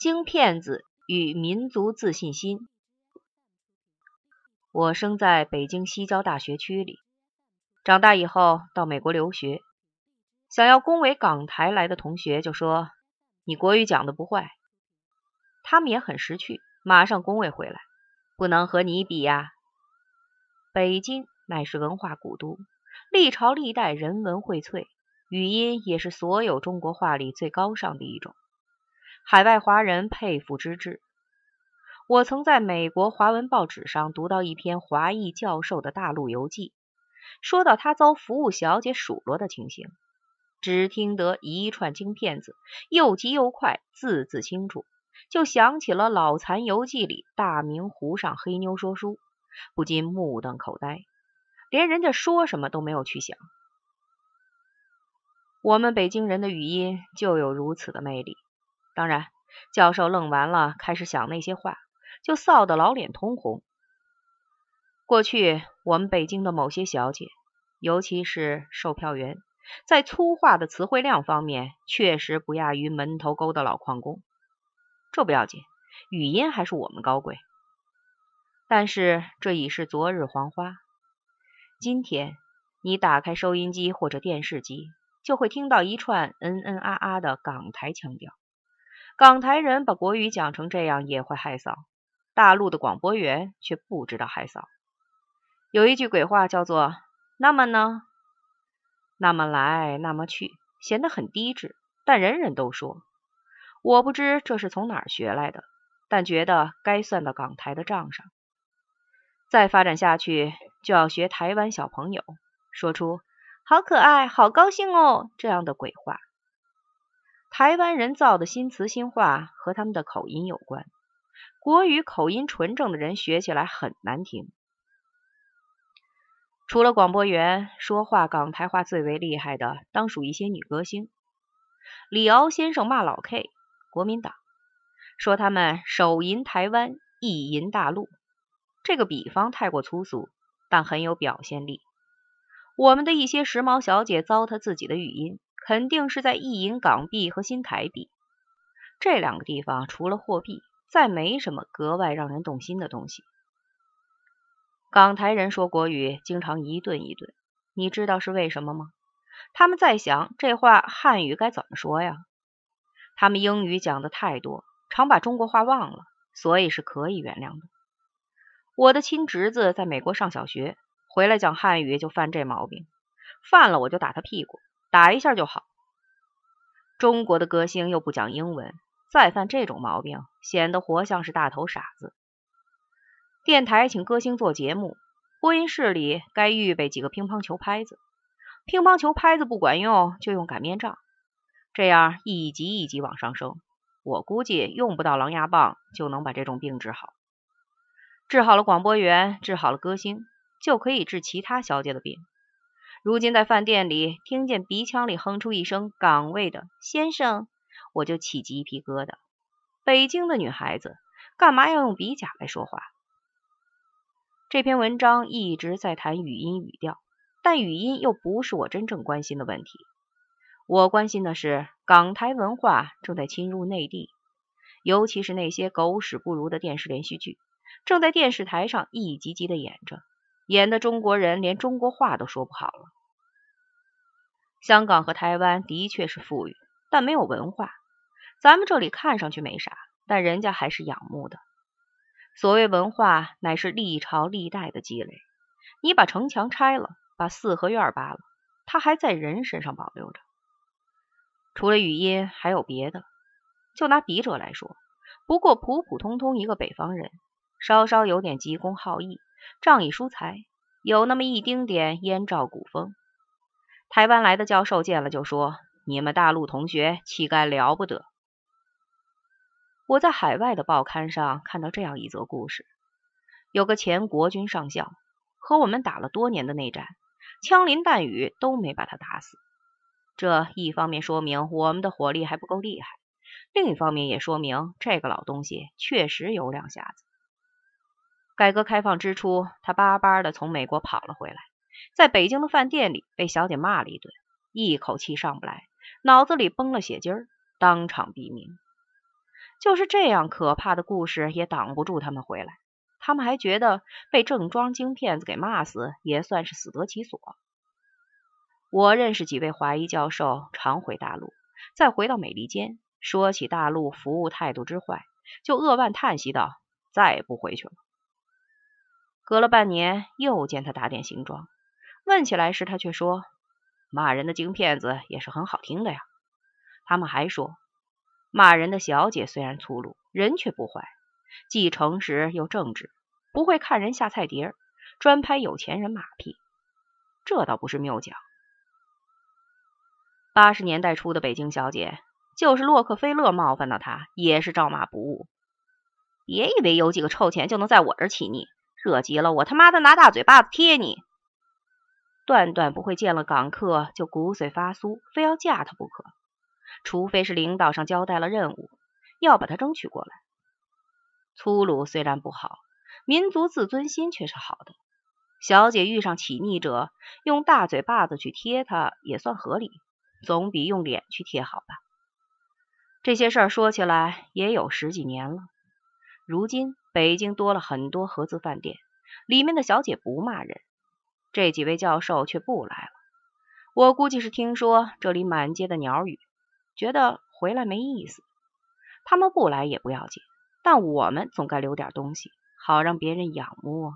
京片子与民族自信心。我生在北京西郊大学区里，长大以后到美国留学。想要恭维港台来的同学就说：“你国语讲的不坏。”他们也很识趣，马上恭维回来：“不能和你比呀！”北京乃是文化古都，历朝历代人文荟萃，语音也是所有中国话里最高尚的一种。海外华人佩服之至。我曾在美国华文报纸上读到一篇华裔教授的大陆游记，说到他遭服务小姐数落的情形。只听得一串京片子，又急又快，字字清楚，就想起了《老残游记》里大明湖上黑妞说书，不禁目瞪口呆，连人家说什么都没有去想。我们北京人的语音就有如此的魅力。当然，教授愣完了，开始想那些话，就臊得老脸通红。过去我们北京的某些小姐，尤其是售票员，在粗话的词汇量方面，确实不亚于门头沟的老矿工。这不要紧，语音还是我们高贵。但是这已是昨日黄花。今天你打开收音机或者电视机，就会听到一串嗯嗯啊啊的港台腔调。港台人把国语讲成这样也会害臊，大陆的广播员却不知道害臊。有一句鬼话叫做“那么呢，那么来，那么去”，显得很低质，但人人都说。我不知这是从哪儿学来的，但觉得该算到港台的账上。再发展下去，就要学台湾小朋友，说出“好可爱，好高兴哦”这样的鬼话。台湾人造的新词新话和他们的口音有关，国语口音纯正的人学起来很难听。除了广播员，说话港台话最为厉害的，当属一些女歌星。李敖先生骂老 K，国民党，说他们手淫台湾，意淫大陆。这个比方太过粗俗，但很有表现力。我们的一些时髦小姐糟蹋自己的语音。肯定是在意淫港币和新台币这两个地方，除了货币，再没什么格外让人动心的东西。港台人说国语经常一顿一顿，你知道是为什么吗？他们在想这话汉语该怎么说呀？他们英语讲的太多，常把中国话忘了，所以是可以原谅的。我的亲侄子在美国上小学，回来讲汉语就犯这毛病，犯了我就打他屁股。打一下就好。中国的歌星又不讲英文，再犯这种毛病，显得活像是大头傻子。电台请歌星做节目，播音室里该预备几个乒乓球拍子。乒乓球拍子不管用，就用擀面杖，这样一级一级往上升。我估计用不到狼牙棒就能把这种病治好。治好了广播员，治好了歌星，就可以治其他小姐的病。如今在饭店里听见鼻腔里哼出一声港味的“先生”，我就起鸡皮疙瘩。北京的女孩子干嘛要用鼻甲来说话？这篇文章一直在谈语音语调，但语音又不是我真正关心的问题。我关心的是港台文化正在侵入内地，尤其是那些狗屎不如的电视连续剧，正在电视台上一集集的演着。演的中国人连中国话都说不好了。香港和台湾的确是富裕，但没有文化。咱们这里看上去没啥，但人家还是仰慕的。所谓文化，乃是历朝历代的积累。你把城墙拆了，把四合院扒了，它还在人身上保留着。除了语音，还有别的。就拿笔者来说，不过普普通通一个北方人，稍稍有点急公好义。仗义疏财，有那么一丁点燕赵古风。台湾来的教授见了就说：“你们大陆同学气概了不得。”我在海外的报刊上看到这样一则故事：有个前国军上校和我们打了多年的内战，枪林弹雨都没把他打死。这一方面说明我们的火力还不够厉害，另一方面也说明这个老东西确实有两下子。改革开放之初，他巴巴的从美国跑了回来，在北京的饭店里被小姐骂了一顿，一口气上不来，脑子里崩了血筋儿，当场毙命。就是这样可怕的故事也挡不住他们回来。他们还觉得被正装京骗子给骂死也算是死得其所。我认识几位华裔教授，常回大陆，再回到美利坚，说起大陆服务态度之坏，就扼腕叹息道：“再也不回去了。”隔了半年，又见他打点行装，问起来时，他却说：“骂人的京片子也是很好听的呀。”他们还说，骂人的小姐虽然粗鲁，人却不坏，既诚实又正直，不会看人下菜碟，专拍有钱人马屁。这倒不是谬讲。八十年代初的北京小姐，就是洛克菲勒冒犯到她，也是照骂不误。别以为有几个臭钱就能在我这儿起腻，惹急了我他妈的拿大嘴巴子贴你。段段不会见了港客就骨髓发酥，非要嫁他不可，除非是领导上交代了任务，要把他争取过来。粗鲁虽然不好，民族自尊心却是好的。小姐遇上起逆者，用大嘴巴子去贴他，也算合理。总比用脸去贴好吧。这些事儿说起来也有十几年了。如今北京多了很多合资饭店，里面的小姐不骂人，这几位教授却不来了。我估计是听说这里满街的鸟语，觉得回来没意思。他们不来也不要紧，但我们总该留点东西，好让别人仰慕啊。